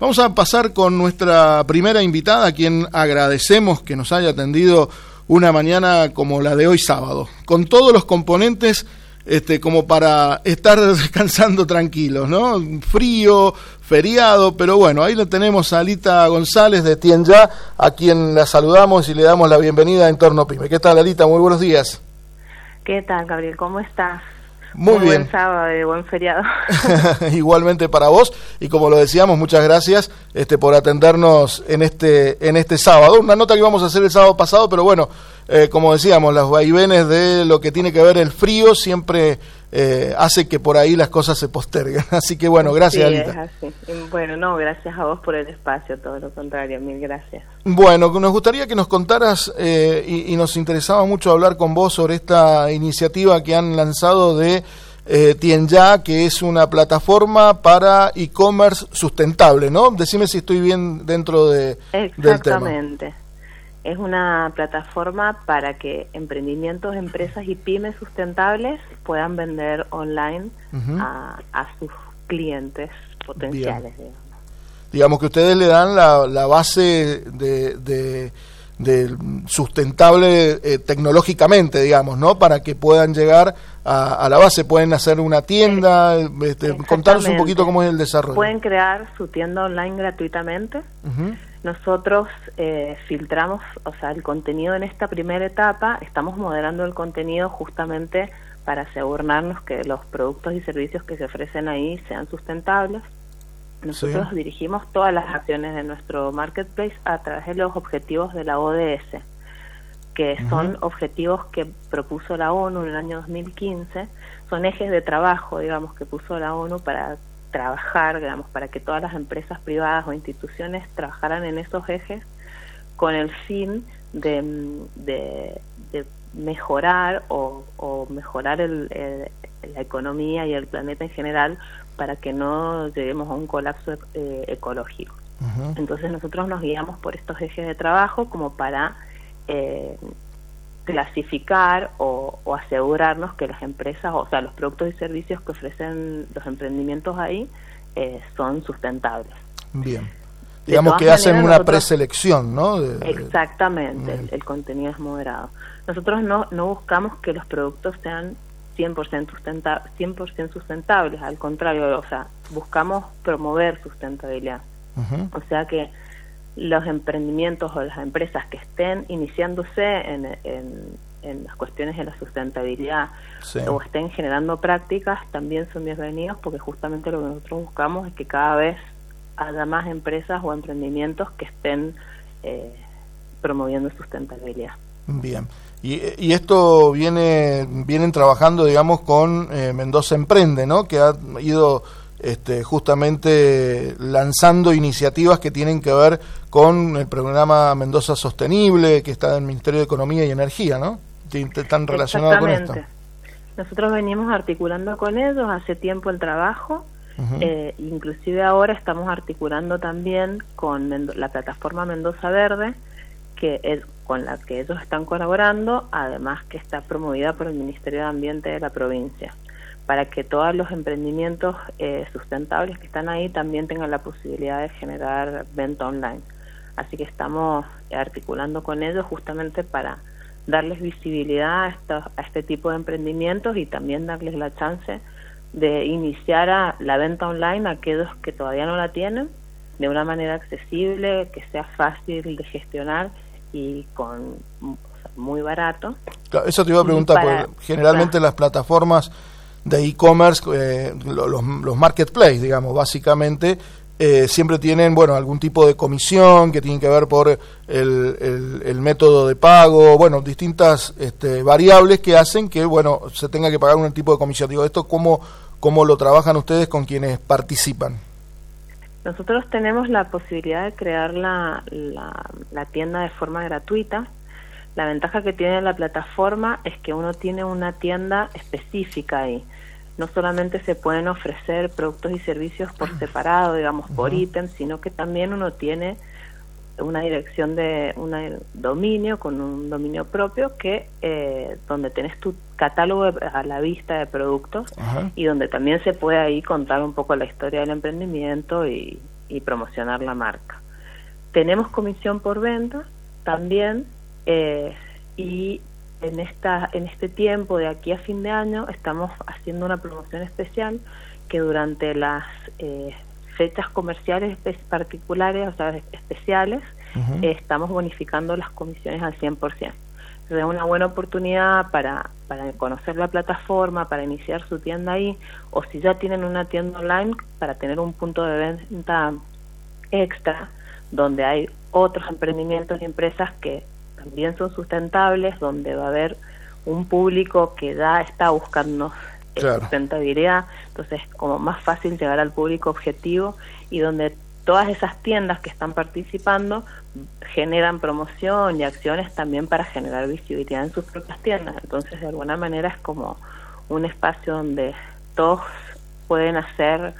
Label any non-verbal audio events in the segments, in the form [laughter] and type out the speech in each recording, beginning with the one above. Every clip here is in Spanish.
Vamos a pasar con nuestra primera invitada, a quien agradecemos que nos haya atendido una mañana como la de hoy sábado, con todos los componentes este, como para estar [laughs] descansando tranquilos, ¿no? Frío, feriado, pero bueno, ahí lo tenemos a Alita González de Tienja, a quien la saludamos y le damos la bienvenida a Entorno Pyme. ¿Qué tal, Alita? Muy buenos días. ¿Qué tal, Gabriel? ¿Cómo estás? Muy, bien. Buen sábado y buen feriado. [laughs] Igualmente para vos y como lo decíamos, muchas gracias este, por atendernos en este en este sábado. Una nota que íbamos a hacer el sábado pasado, pero bueno, eh, como decíamos, los vaivenes de lo que tiene que ver el frío siempre eh, hace que por ahí las cosas se posterguen. [laughs] Así que bueno, gracias, Alita. Bueno, no, gracias a vos por el espacio, todo lo contrario, mil gracias. Bueno, nos gustaría que nos contaras eh, y, nos interesaba mucho hablar con vos sobre esta iniciativa que han lanzado de eh, Tienja, que es una plataforma para e-commerce sustentable, ¿no? Decime si estoy bien dentro de, del tema. Exactamente es una plataforma para que emprendimientos, empresas y pymes sustentables puedan vender online a, sus clientes potenciales. Digamos. que ustedes le dan la, la base de, de, sustentable eh, tecnológicamente, digamos, ¿no? Para que puedan llegar a, la base, pueden hacer una tienda, este, contarnos un poquito cómo es el desarrollo. Pueden crear su tienda online gratuitamente. Nosotros eh, filtramos, o sea, el contenido en esta primera etapa, estamos moderando el contenido justamente para asegurarnos que los productos y servicios que se ofrecen ahí sean sustentables. Nosotros dirigimos todas las acciones de nuestro marketplace a través de los objetivos de la ODS, que son objetivos que propuso la ONU en el año 2015, son ejes de trabajo, digamos, que puso la ONU para trabajar, digamos, para que todas las empresas privadas o instituciones trabajaran en esos ejes con el fin de, de, mejorar o, mejorar el, la economía y el planeta en general para que no lleguemos a un colapso eh, ecológico. Entonces nosotros nos guiamos por estos ejes de trabajo como para eh, clasificar o, asegurarnos que las empresas, o sea, los productos y servicios que ofrecen los emprendimientos ahí eh, son sustentables. Bien. Digamos que hacen una preselección, ¿no? exactamente, el, contenido es moderado. Nosotros no, no buscamos que los productos sean 100%, sustenta 100 sustentables, al contrario, o sea, buscamos promover sustentabilidad. O sea que los emprendimientos o las empresas que estén iniciándose en, en, las cuestiones de la sustentabilidad o estén generando prácticas también son bienvenidos porque justamente lo que nosotros buscamos es que cada vez haya más empresas o emprendimientos que estén eh, promoviendo sustentabilidad. Bien. Y, y, esto viene vienen trabajando, digamos, con eh, Mendoza Emprende, ¿no? Que ha ido este, justamente lanzando iniciativas que tienen que ver con el programa Mendoza Sostenible, que está en el Ministerio de Economía y Energía, ¿no? Están relacionados con esto. Nosotros venimos articulando con ellos hace tiempo el trabajo, eh, inclusive ahora estamos articulando también con la plataforma Mendoza Verde, que es con la que ellos están colaborando, además que está promovida por el Ministerio de Ambiente de la provincia para que todos los emprendimientos eh, sustentables que están ahí también tengan la posibilidad de generar venta online. Así que estamos articulando con ellos justamente para darles visibilidad a, a este tipo de emprendimientos y también darles la chance de iniciar a la venta online a aquellos que todavía no la tienen de una manera accesible, que sea fácil de gestionar y con muy barato. Eso te iba a preguntar, porque generalmente las plataformas de e-commerce, eh, los, los marketplaces, digamos, básicamente, eh, siempre tienen, bueno, algún tipo de comisión que tiene que ver por el, el, método de pago, bueno, distintas este, variables que hacen que, bueno, se tenga que pagar un tipo de comisión. Digo, ¿esto cómo, cómo lo trabajan ustedes con quienes participan? Nosotros tenemos la posibilidad de crear la, la, la tienda de forma gratuita. La ventaja que tiene la plataforma es que uno tiene una tienda específica ahí. No solamente se pueden ofrecer productos y servicios por separado, digamos, por ítem, sino que también uno tiene una dirección de un dominio con un dominio propio que eh, donde tenés tu catálogo a la vista de productos y donde también se puede ahí contar un poco la historia del emprendimiento y, y promocionar la marca. Tenemos comisión por venta también eh, y en esta en este tiempo de aquí a fin de año estamos haciendo una promoción especial que durante las eh, fechas comerciales particulares, o sea, especiales, estamos bonificando las comisiones al 100% es una buena oportunidad para, para conocer la plataforma, para iniciar su tienda ahí, o si ya tienen una tienda online, para tener un punto de venta extra, donde hay otros emprendimientos y empresas que también son sustentables, donde va a haber un público que ya está buscando sustentabilidad, entonces es como más fácil llegar al público objetivo y donde todas esas tiendas que están participando generan promoción y acciones también para generar visibilidad en sus propias tiendas. Entonces, de alguna manera es como un espacio donde todos pueden hacer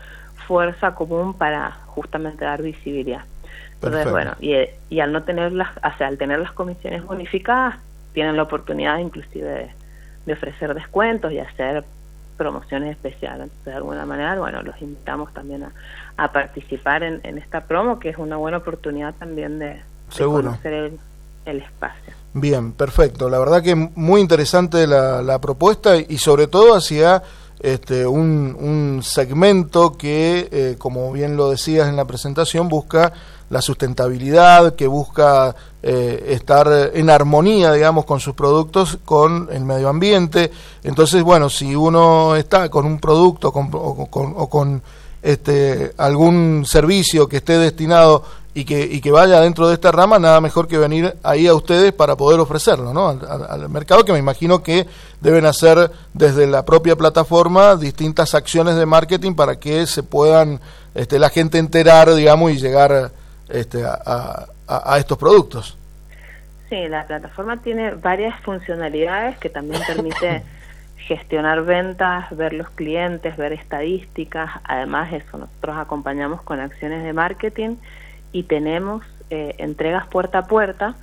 fuerza común para justamente dar visibilidad. Entonces, bueno, y, y, al no tener las, o sea, al tener las comisiones bonificadas, tienen la oportunidad inclusive de, de ofrecer descuentos y hacer promociones especiales. Entonces, de alguna manera, bueno, los invitamos también a, a participar en, en, esta promo, que es una buena oportunidad también de, conocer el, el, espacio. Bien, perfecto. La verdad que muy interesante la, la propuesta y sobre todo hacia este, un, un segmento que, eh, como bien lo decías en la presentación, busca la sustentabilidad, que busca eh, estar en armonía, digamos, con sus productos, con el medio ambiente. Entonces, bueno, si uno está con un producto con, o, con, o con este, algún servicio que esté destinado y que, y que vaya dentro de esta rama, nada mejor que venir ahí a ustedes para poder ofrecerlo ¿no? al, mercado, que me imagino que deben hacer desde la propia plataforma distintas acciones de marketing para que se puedan este, la gente enterar, digamos, y llegar este, a, a, a estos productos. Sí, la plataforma tiene varias funcionalidades que también permite [laughs] gestionar ventas, ver los clientes, ver estadísticas. Además, eso, nosotros acompañamos con acciones de marketing y tenemos eh, entregas puerta a puerta,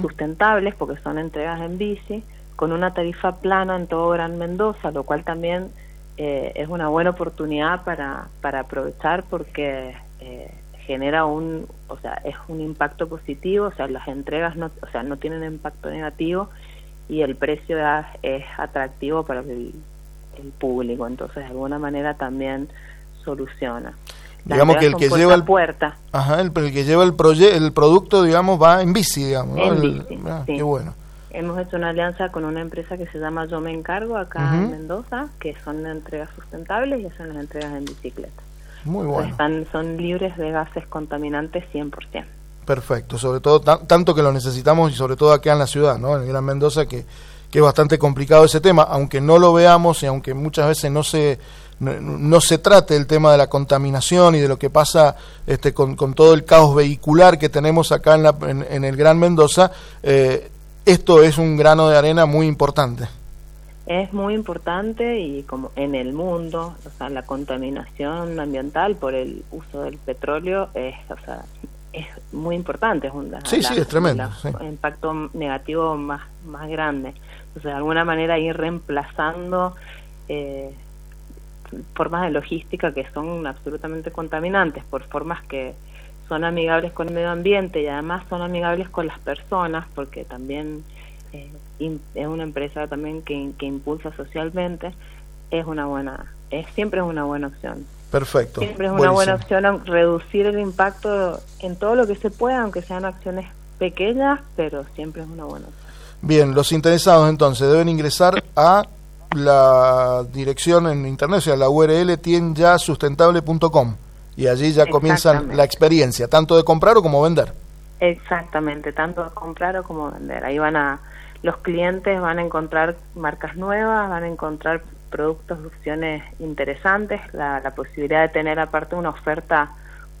sustentables, porque son entregas en bici, con una tarifa plana en todo Gran Mendoza, lo cual también eh, es una buena oportunidad para, para aprovechar porque eh, genera un, o sea, es un impacto positivo, o sea, las entregas no, o sea, no tienen impacto negativo y el precio es atractivo para el, público, entonces de alguna manera también soluciona. digamos que el que lleva el puerta. Ajá, el, que lleva el el producto, digamos, va en bici, digamos. En bici, ah, Qué bueno. Hemos hecho una alianza con una empresa que se llama Yo Me Encargo acá en Mendoza, que son entregas sustentables y son las entregas en bicicleta. Muy bueno. Están, son libres de gases contaminantes 100%. Perfecto, sobre todo tanto que lo necesitamos y sobre todo acá en la ciudad, ¿no? En el Gran Mendoza, que, que es bastante complicado ese tema, aunque no lo veamos y aunque muchas veces no se no, se trate el tema de la contaminación y de lo que pasa este, con, con todo el caos vehicular que tenemos acá en, la, en, el Gran Mendoza, eh, esto es un grano de arena muy importante. Es muy importante y como en el mundo, o sea, la contaminación ambiental por el uso del petróleo es, o sea, es muy importante. Es un sí, sí, es tremendo. impacto negativo más, más grande. Entonces, de alguna manera ir reemplazando eh, formas de logística que son absolutamente contaminantes por formas que son amigables con el medio ambiente y además son amigables con las personas porque también eh, es una empresa también que, que impulsa socialmente es una buena es siempre es una buena opción Perfecto. Siempre es una buena opción reducir el impacto en todo lo que se pueda, aunque sean acciones pequeñas, pero siempre es una buena opción. Bien, los interesados entonces deben ingresar a la dirección en internet, o sea, la URL tienjasustentable.com y allí ya comienzan la experiencia, tanto de comprar o como vender. Exactamente, tanto comprar o como vender. Ahí van a los clientes van a encontrar marcas nuevas, van a encontrar productos opciones interesantes, la, la, posibilidad de tener aparte una oferta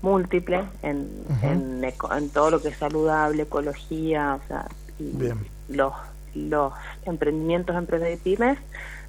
múltiple en, en, todo lo que es saludable, ecología, o sea, los los emprendimientos empresas y pymes,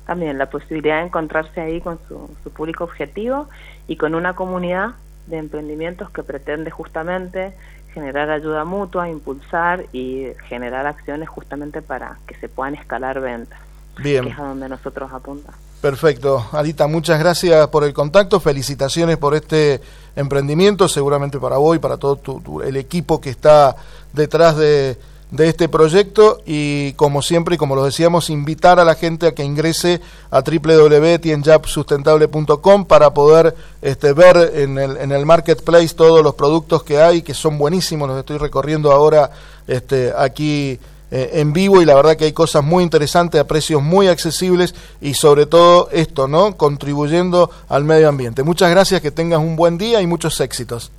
también la posibilidad de encontrarse ahí con su, su público objetivo y con una comunidad de emprendimientos que pretende justamente generar ayuda mutua, impulsar y generar acciones justamente para que se puedan escalar ventas. Bien. Que es a donde nosotros apuntamos. Perfecto. Alita, muchas gracias por el contacto. Felicitaciones por este emprendimiento, seguramente para vos y para todo el equipo que está detrás de, de este proyecto y como siempre y como lo decíamos invitar a la gente a que ingrese a www.tienjapsustentable.com para poder este, ver en el, en el marketplace todos los productos que hay que son buenísimos los estoy recorriendo ahora este, aquí eh, en vivo y la verdad que hay cosas muy interesantes a precios muy accesibles y sobre todo esto no contribuyendo al medio ambiente. Muchas gracias que tengas un buen día y muchos éxitos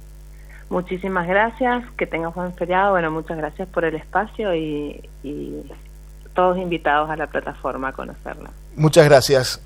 Muchísimas gracias, que tengas buen feriado. Bueno, muchas gracias por el espacio y, y todos invitados a la plataforma a conocerla. Muchas gracias.